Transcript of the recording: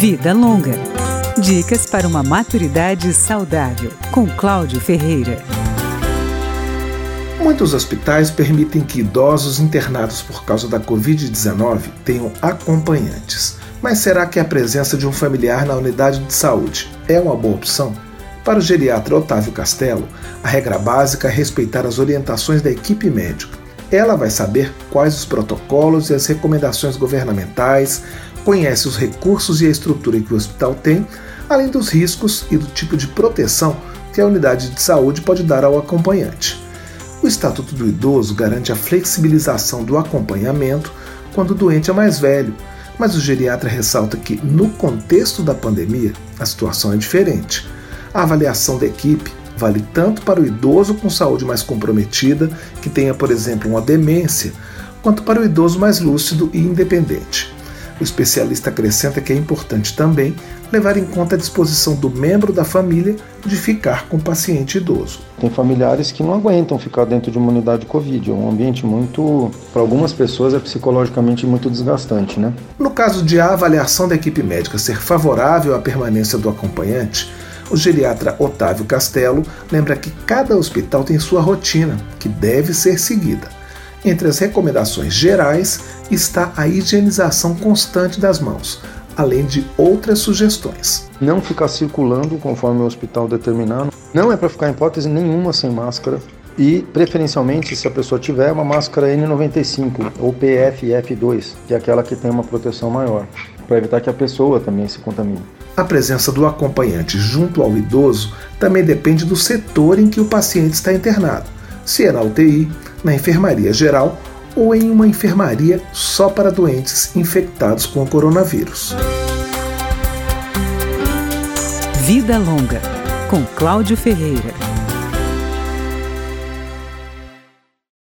Vida Longa. Dicas para uma maturidade saudável, com Cláudio Ferreira. Muitos hospitais permitem que idosos internados por causa da Covid-19 tenham acompanhantes. Mas será que a presença de um familiar na unidade de saúde é uma boa opção? Para o geriatra Otávio Castelo, a regra básica é respeitar as orientações da equipe médica. Ela vai saber quais os protocolos e as recomendações governamentais, conhece os recursos e a estrutura que o hospital tem, além dos riscos e do tipo de proteção que a unidade de saúde pode dar ao acompanhante. O Estatuto do Idoso garante a flexibilização do acompanhamento quando o doente é mais velho, mas o geriatra ressalta que, no contexto da pandemia, a situação é diferente. A avaliação da equipe vale tanto para o idoso com saúde mais comprometida, que tenha, por exemplo, uma demência, quanto para o idoso mais lúcido e independente. O especialista acrescenta que é importante também levar em conta a disposição do membro da família de ficar com o paciente idoso. Tem familiares que não aguentam ficar dentro de uma unidade Covid. É um ambiente muito, para algumas pessoas, é psicologicamente muito desgastante, né? No caso de a avaliação da equipe médica ser favorável à permanência do acompanhante, o geriatra Otávio Castelo lembra que cada hospital tem sua rotina, que deve ser seguida. Entre as recomendações gerais está a higienização constante das mãos, além de outras sugestões. Não ficar circulando conforme o hospital determinar. Não é para ficar em hipótese nenhuma sem máscara. E, preferencialmente, se a pessoa tiver uma máscara N95 ou PFF2, que é aquela que tem uma proteção maior, para evitar que a pessoa também se contamine. A presença do acompanhante junto ao idoso também depende do setor em que o paciente está internado, se é na UTI, na enfermaria geral ou em uma enfermaria só para doentes infectados com o coronavírus. Vida Longa, com Cláudio Ferreira.